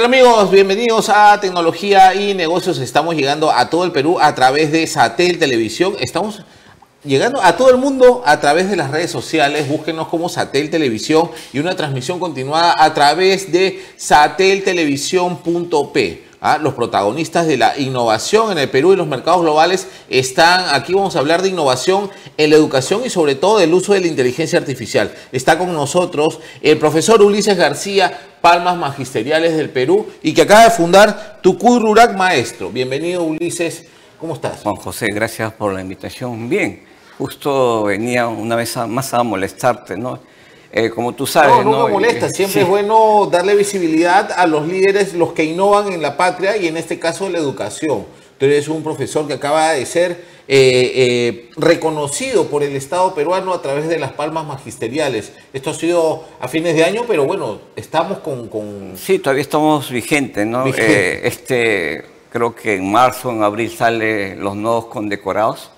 tal amigos? Bienvenidos a Tecnología y Negocios. Estamos llegando a todo el Perú a través de Satel Televisión. Estamos llegando a todo el mundo a través de las redes sociales. Búsquenos como Satel Televisión y una transmisión continuada a través de sateltelevisión.p. Los protagonistas de la innovación en el Perú y los mercados globales están aquí. Vamos a hablar de innovación en la educación y sobre todo del uso de la inteligencia artificial. Está con nosotros el profesor Ulises García, Palmas Magisteriales del Perú y que acaba de fundar Tucuy Rurak Maestro. Bienvenido Ulises, ¿cómo estás? Juan José, gracias por la invitación. Bien, justo venía una vez más a molestarte, ¿no? Eh, como tú sabes. No, no, me molesta. Siempre es bueno darle visibilidad a los líderes, los que innovan en la patria y en este caso la educación. Tú eres un profesor que acaba de ser eh, eh, reconocido por el Estado peruano a través de las palmas magisteriales. Esto ha sido a fines de año, pero bueno, estamos con... Sí, todavía estamos vigentes, ¿no? este, creo que en marzo, en abril sale los nuevos condecorados.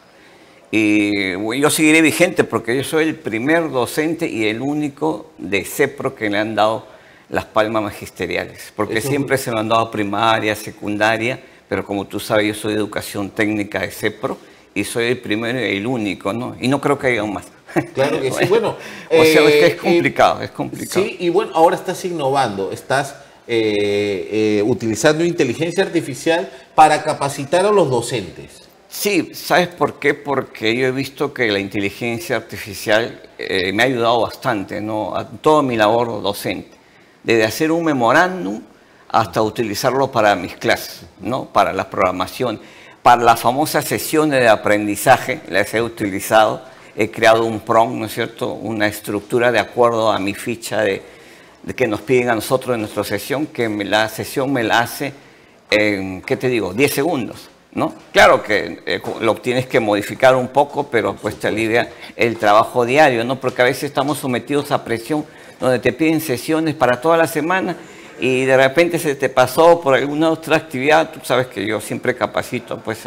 Y yo seguiré vigente porque yo soy el primer docente y el único de CEPRO que le han dado las palmas magisteriales, porque siempre se lo han dado primaria, secundaria, pero como tú sabes, yo soy de educación técnica de CEPRO y soy el primero y el único, ¿no? Y no creo que haya más. Claro que sí, bueno. o sea, es que es eh, complicado, es complicado. Sí, y bueno, ahora estás innovando, estás eh, eh, utilizando inteligencia artificial para capacitar a los docentes. Sí, ¿sabes por qué? Porque yo he visto que la inteligencia artificial eh, me ha ayudado bastante, ¿no? A toda mi labor docente. Desde hacer un memorándum hasta utilizarlo para mis clases, ¿no? Para la programación, para las famosas sesiones de aprendizaje, las he utilizado. He creado un PROM, ¿no es cierto? Una estructura de acuerdo a mi ficha de, que nos piden a nosotros en nuestra sesión, que la sesión me la hace en, ¿qué te digo?, 10 segundos. ¿No? Claro que eh, lo tienes que modificar un poco, pero pues te alivia el trabajo diario, ¿no? Porque a veces estamos sometidos a presión donde te piden sesiones para toda la semana y de repente se te pasó por alguna otra actividad, tú sabes que yo siempre capacito pues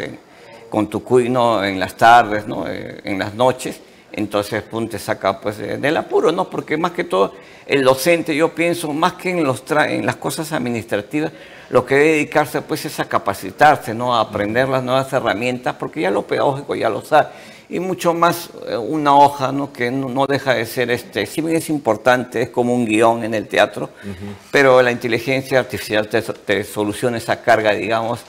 con tu cuino en las tardes, ¿no? Eh, en las noches, entonces pum, te saca pues del apuro, ¿no? Porque más que todo el docente, yo pienso, más que en, los en las cosas administrativas, lo que debe dedicarse pues es a capacitarse, ¿no? a aprender las nuevas herramientas, porque ya lo pedagógico ya lo sabe. Y mucho más eh, una hoja ¿no? que no, deja de ser, este, si bien es importante, es como un guion en el teatro, pero la inteligencia artificial te soluciona esa carga, digamos,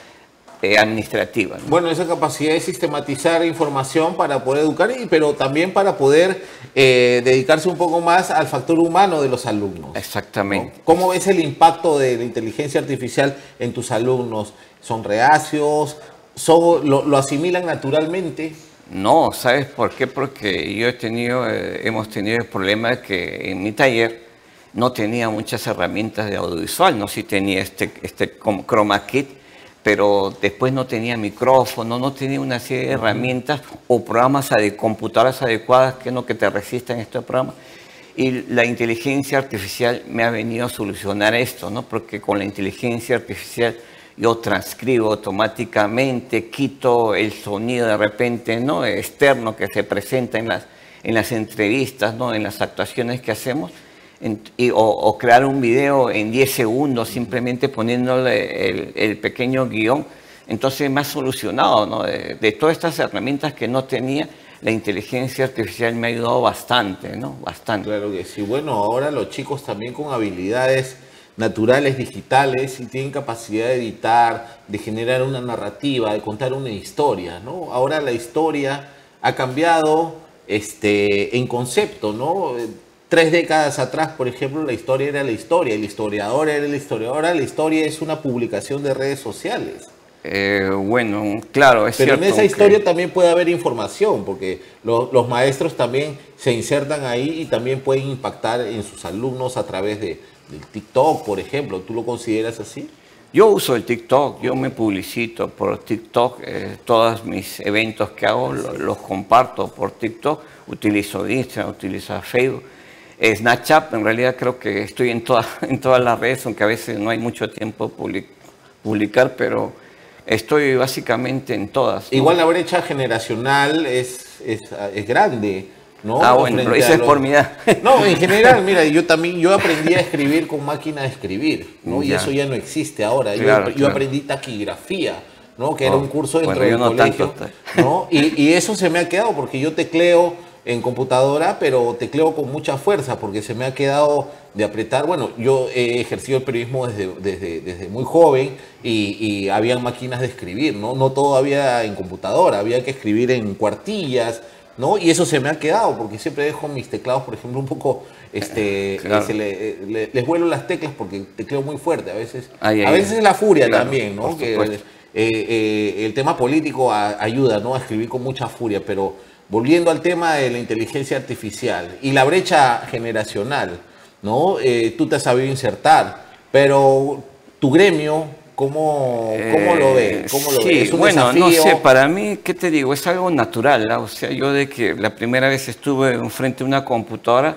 eh, administrativa. Bueno, esa capacidad de sistematizar información para poder educar, pero también para poder eh, dedicarse un poco más al factor humano de los alumnos. Exactamente. ¿Cómo ves el impacto de la inteligencia artificial en tus alumnos? ¿Son reacios? Son, lo, asimilan naturalmente? No, ¿sabes por qué? Porque yo he tenido, eh, hemos tenido el problema de que en mi taller no tenía muchas herramientas de audiovisual, no si tenía este, este chroma kit, pero después no tenía micrófono, no tenía una serie de herramientas o programas de computadoras adecuadas que no que te resistan estos programas. Y la inteligencia artificial me ha venido a solucionar esto, ¿no? Porque con la inteligencia artificial yo transcribo automáticamente, quito el sonido de repente, ¿no? Externo que se presenta en las, en las entrevistas, ¿no? En las actuaciones que hacemos o, crear un video en 10 segundos simplemente poniéndole el, pequeño guion. Entonces me ha solucionado, ¿no? de, todas estas herramientas que no tenía, la inteligencia artificial me ha ayudado bastante, ¿no? Bastante. Claro que sí. Bueno, ahora los chicos también con habilidades naturales, digitales, y tienen capacidad de editar, de generar una narrativa, de contar una historia, ¿no? Ahora la historia ha cambiado este, en concepto, ¿no? Tres décadas atrás, por ejemplo, la historia era la historia, el historiador era el historiador, ahora la historia es una publicación de redes sociales. Eh, bueno, claro, es Pero en esa historia también puede haber información, porque los maestros también se insertan ahí y también pueden impactar en sus alumnos a través de, del TikTok, por ejemplo. ¿Tú lo consideras así? Yo uso el TikTok, yo me publicito por TikTok, eh, todos mis eventos que hago los, los comparto por TikTok, utilizo Instagram, utilizo Facebook Snapchat, en realidad creo que estoy en, en todas las redes, aunque a veces no hay mucho tiempo publicar, pero estoy básicamente en todas. Igual la brecha generacional es, es, grande. ¿no? Ah, bueno, pero eso es por mi edad. No, en general, mira, yo también, yo aprendí a escribir con máquina de escribir, ¿no? Y eso ya no existe ahora. Yo- Claro, yo, claro. aprendí taquigrafía, ¿no? Que era Oh, un curso dentro bueno, del no tanto, colegio, ¿no? Y, y eso se me ha quedado porque yo tecleo en computadora, pero tecleo con mucha fuerza porque se me ha quedado de apretar. Bueno, yo he ejercido el periodismo desde, desde, desde muy joven y, y había máquinas de escribir, ¿no? No todo había en computadora, había que escribir en cuartillas, ¿no? Y eso se me ha quedado porque siempre dejo mis teclados, por ejemplo, un poco, este, Claro. se le- le- les vuelo las teclas porque tecleo muy fuerte. A veces, Ay, a ay, veces es la furia claro, también, ¿no? Que, eh, eh, el tema político a- ayuda ¿no? a escribir con mucha furia, pero volviendo al tema de la inteligencia artificial y la brecha generacional, ¿no? Eh, tú te has sabido insertar, pero tu gremio, ¿cómo, cómo lo ve? ¿Cómo lo sí? ¿Es un bueno, no desafío? sé, para mí, ¿qué te digo? Es algo natural, ¿ah? o sea, yo de que la primera vez estuve enfrente de una computadora,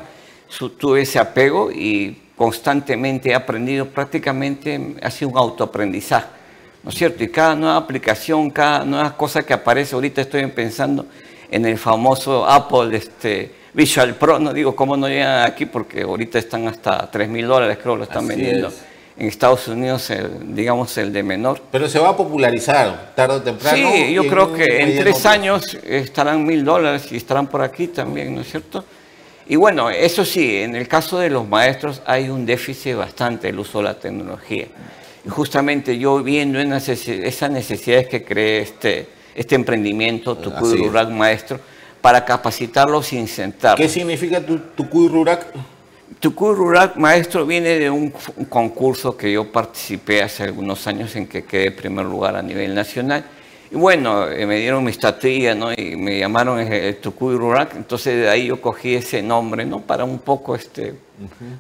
tuve ese apego y constantemente he aprendido, prácticamente ha sido un autoaprendizaje, ¿no es cierto? Y cada nueva aplicación, cada nueva cosa que aparece, ahorita estoy pensando en el famoso Apple este, Visual Pro, no digo cómo no llegan aquí porque ahorita están hasta 3 mil dólares, creo, lo están Así vendiendo. es. En Estados Unidos, el, digamos, el de menor. Pero se va a popularizar tarde o temprano. Sí, yo creo que en tres años estarán mil dólares y estarán por aquí también, ¿no es cierto? Y bueno, eso sí, en el caso de los maestros hay un déficit bastante del uso de la tecnología. Y justamente yo viendo esas necesidades que cree este, este emprendimiento, Así Tucuy es. Rural Maestro, para capacitarlos y incentarlos. ¿Qué significa tu, tu Cuy Rurak? Tucuy Rural Maestro viene de un, concurso que yo participé hace algunos años en que quedé en primer lugar a nivel nacional. Y bueno, eh, me dieron mi estatuilla, ¿no? Y me llamaron el, Rural. Entonces de ahí yo cogí ese nombre, ¿no? Para un poco, este,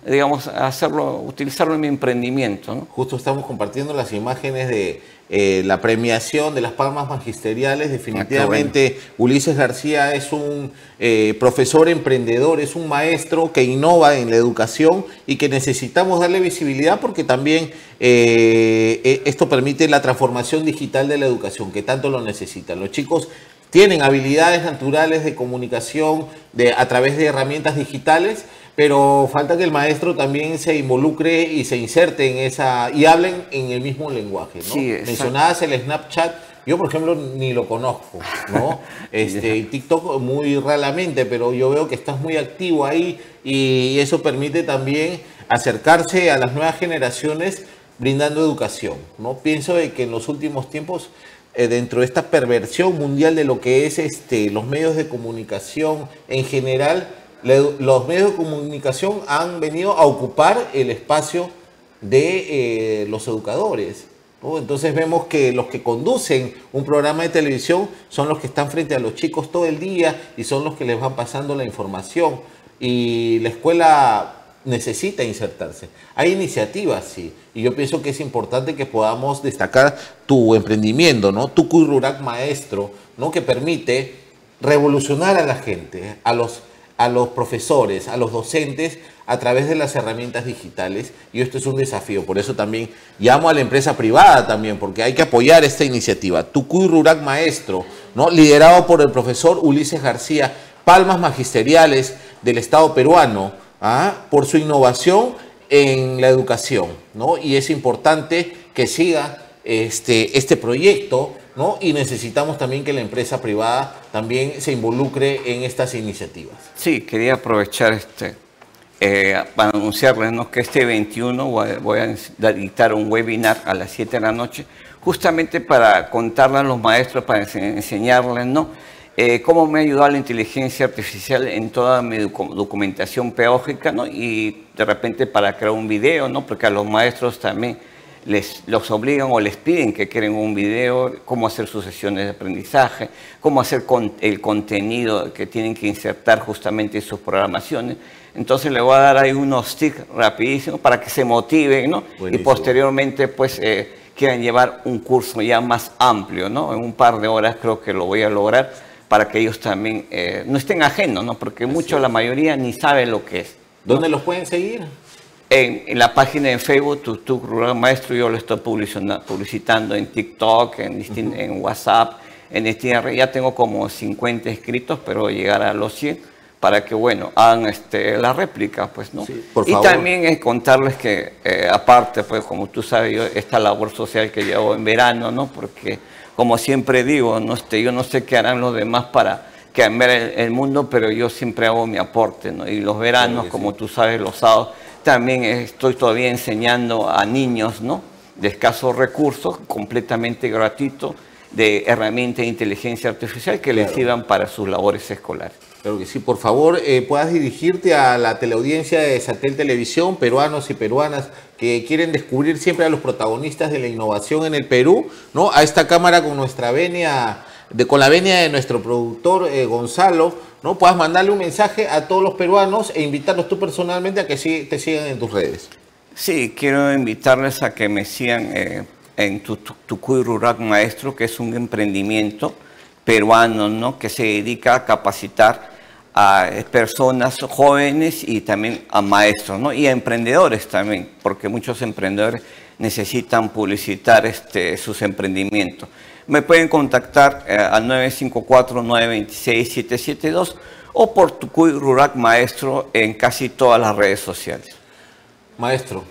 digamos, hacerlo, utilizarlo en mi emprendimiento, ¿no? Justo estamos compartiendo las imágenes de eh, la premiación de las palmas magisteriales. Definitivamente Ulises García es un eh, profesor emprendedor, es un maestro que innova en la educación y que necesitamos darle visibilidad porque también eh, eh, esto permite la transformación digital de la educación que tanto lo necesitan. Los chicos tienen habilidades naturales de comunicación de, a través de herramientas digitales, pero falta que el maestro también se involucre y se inserte en esa y hablen en el mismo lenguaje. ¿no? Sí. Mencionabas el Snapchat, yo por ejemplo ni lo conozco, ¿no? Este, y TikTok muy raramente, pero yo veo que estás muy activo ahí y eso permite también acercarse a las nuevas generaciones brindando educación, ¿no? Pienso de que en los últimos tiempos eh, dentro de esta perversión mundial de lo que es este, los medios de comunicación en general, los medios de comunicación han venido a ocupar el espacio de eh, los educadores. Entonces vemos que los que conducen un programa de televisión son los que están frente a los chicos todo el día y son los que les van pasando la información. Y la escuela necesita insertarse. Hay iniciativas, sí, y yo pienso que es importante que podamos destacar tu emprendimiento, ¿no? Tu Rurak Maestro, ¿no? Que permite revolucionar a la gente, a los, a los profesores, a los docentes a través de las herramientas digitales y esto es un desafío, por eso también llamo a la empresa privada también, porque hay que apoyar esta iniciativa. Tucuy Rurak Maestro, ¿no? liderado por el profesor Ulises García, palmas magisteriales del Estado peruano, ¿ah? por su innovación en la educación, ¿no? Y es importante que siga este, este proyecto, ¿no? Y necesitamos también que la empresa privada también se involucre en estas iniciativas. Sí, quería aprovechar este eh, para anunciarles ¿no? que este 21 voy a, dictar un webinar a las 7 de la noche, justamente para contarle a los maestros, para ense- enseñarles ¿no? Eh, cómo me ha ayudado la inteligencia artificial en toda mi docu- documentación pedagógica ¿no? y de repente para crear un video, ¿no? porque a los maestros también les, los obligan o les piden que creen un video, cómo hacer sus sesiones de aprendizaje, cómo hacer con- el contenido que tienen que insertar justamente en sus programaciones. Entonces le voy a dar ahí unos tips rapidísimos para que se motiven, ¿no? Y posteriormente, pues, eh, quieran llevar un curso ya más amplio, ¿no? En un par de horas creo que lo voy a lograr para que ellos también eh, no estén ajenos, ¿no? Porque mucho, la mayoría ni sabe lo que es. ¿Dónde los pueden seguir? En, en la página de Facebook, tu, tu Rural Maestro, yo lo estoy publicitando, en TikTok, en, distin- en WhatsApp, en distintas. Ya tengo como 50 escritos, pero llegar a los 100 para que, bueno, hagan este, la réplica, pues, ¿no? Sí, por y favor. también es contarles que, eh, aparte, pues, como tú sabes, yo, esta labor social que llevo en verano, ¿no? Porque, como siempre digo, no este, yo no sé qué harán los demás para cambiar el, el mundo, pero yo siempre hago mi aporte, ¿no? Y los veranos, como tú sabes, los sábados, también estoy todavía enseñando a niños, ¿no? De escasos recursos, completamente gratuito, de herramientas de inteligencia artificial que les sirvan para sus labores escolares. Claro que sí, por favor, eh, puedas dirigirte a la teleaudiencia de Satel Televisión, peruanos y peruanas que quieren descubrir siempre a los protagonistas de la innovación en el Perú, ¿no? A esta cámara con nuestra venia, de, con la venia de nuestro productor eh, Gonzalo, ¿no? Puedas mandarle un mensaje a todos los peruanos e invitarlos tú personalmente a que te sigan en tus redes. Sí, quiero invitarles a que me sigan eh, en Tu- Tu- Tucuy Rural Maestro, que es un emprendimiento peruano, ¿no? Que se dedica a capacitar a eh, personas jóvenes y también a maestros, ¿no? Y a emprendedores también, porque muchos emprendedores necesitan publicitar este, sus emprendimientos. Me pueden contactar eh, al 954-926-772 o por Tucuy Rural Maestro en casi todas las redes sociales. Maestro,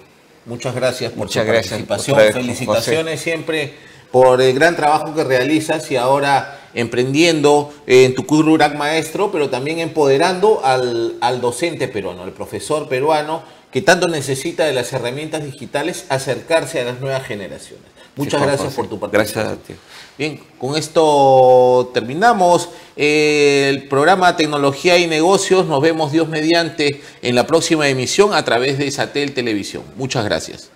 muchas gracias por Muchas tu gracias, participación. Felicitaciones siempre por el gran trabajo que realizas y ahora emprendiendo en tu Rurak Maestro, pero también empoderando al, al docente peruano, al profesor peruano que tanto necesita de las herramientas digitales acercarse a las nuevas generaciones. Muchas gracias por tu participación. Gracias a ti. Bien, con esto terminamos eh, el programa Tecnología y Negocios. Nos vemos Dios mediante en la próxima emisión a través de Satel Televisión. Muchas gracias.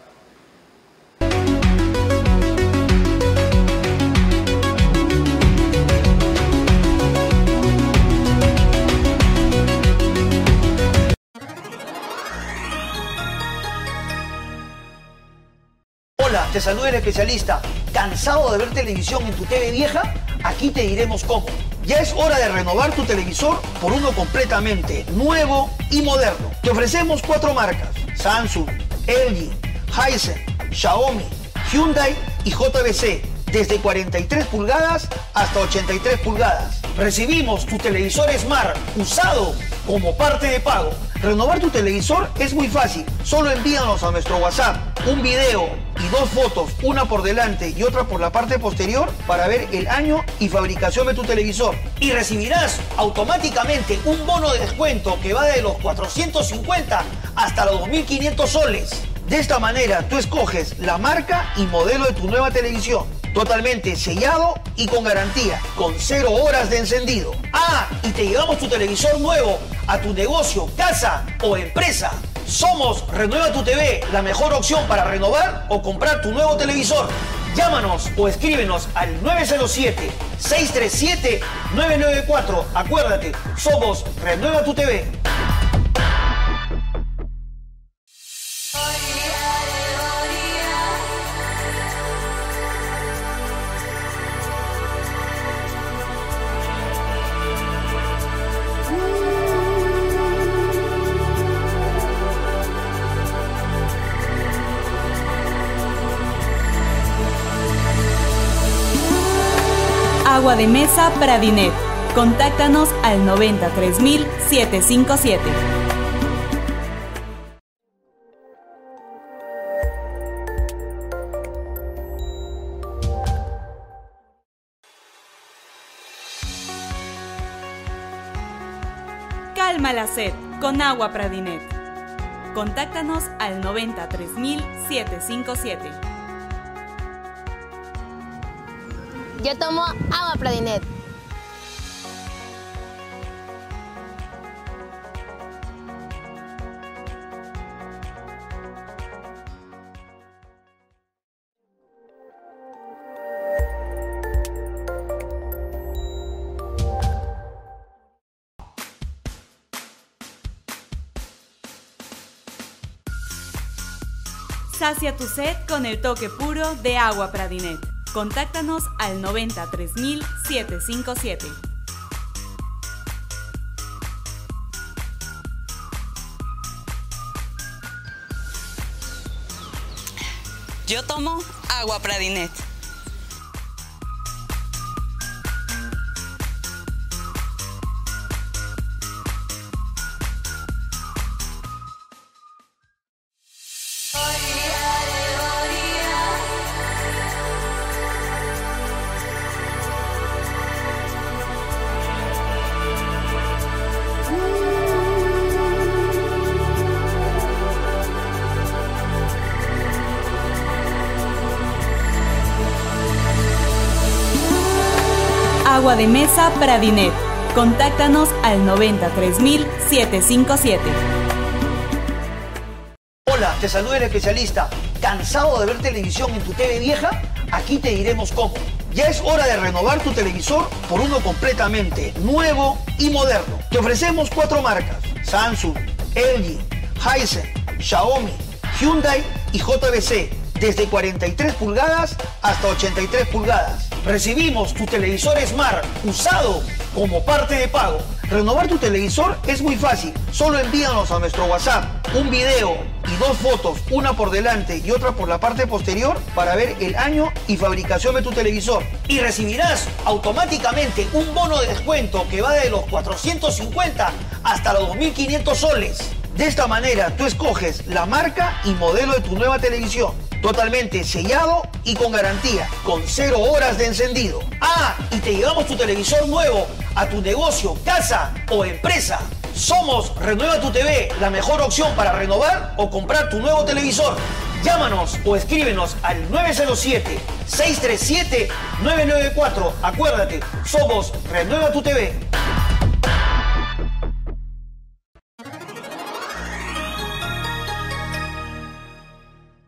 Te saluda el especialista. ¿Cansado de ver televisión en tu TV vieja? Aquí te diremos cómo. Ya es hora de renovar tu televisor por uno completamente nuevo y moderno. Te ofrecemos cuatro marcas: Samsung, LG, Hisense, Xiaomi, Hyundai y JBC. Desde 43 pulgadas hasta 83 pulgadas. Recibimos tu televisor Smart usado como parte de pago. Renovar tu televisor es muy fácil. Solo envíanos a nuestro WhatsApp un video y dos fotos, una por delante y otra por la parte posterior, para ver el año y fabricación de tu televisor. Y recibirás automáticamente un bono de descuento que va de los 450 hasta los 2.500 soles. De esta manera tú escoges la marca y modelo de tu nueva televisión. Totalmente sellado y con garantía, con cero horas de encendido. Ah, y te llevamos tu televisor nuevo a tu negocio, casa o empresa. Somos Renueva tu TV, la mejor opción para renovar o comprar tu nuevo televisor. Llámanos o escríbenos al 907-637-994. Acuérdate, somos Renueva tu TV. Agua de mesa Pradinet. Contáctanos al 93757. Calma la sed con agua Pradinet. Contáctanos al 93757. Yo tomo agua Pradinet. Sacia tu sed con el toque puro de agua Pradinet. Contáctanos al 93757. Yo tomo agua Pradinet. Agua de mesa Pradinet. Contáctanos al 93757. Hola, te saluda el especialista. ¿Cansado de ver televisión en tu TV vieja? Aquí te diremos cómo. Ya es hora de renovar tu televisor por uno completamente nuevo y moderno. Te ofrecemos cuatro marcas: Samsung, LG, Hisense, Xiaomi, Hyundai y JBC. Desde 43 pulgadas hasta 83 pulgadas. Recibimos tu televisor Smart usado como parte de pago. Renovar tu televisor es muy fácil. Solo envíanos a nuestro WhatsApp un video y dos fotos, una por delante y otra por la parte posterior, para ver el año y fabricación de tu televisor. Y recibirás automáticamente un bono de descuento que va de los 450 hasta los 2.500 soles. De esta manera tú escoges la marca y modelo de tu nueva televisión. Totalmente sellado y con garantía, con cero horas de encendido. Ah, y te llevamos tu televisor nuevo a tu negocio, casa o empresa. Somos Renueva tu TV, la mejor opción para renovar o comprar tu nuevo televisor. Llámanos o escríbenos al 907-637-994. Acuérdate, somos Renueva tu TV.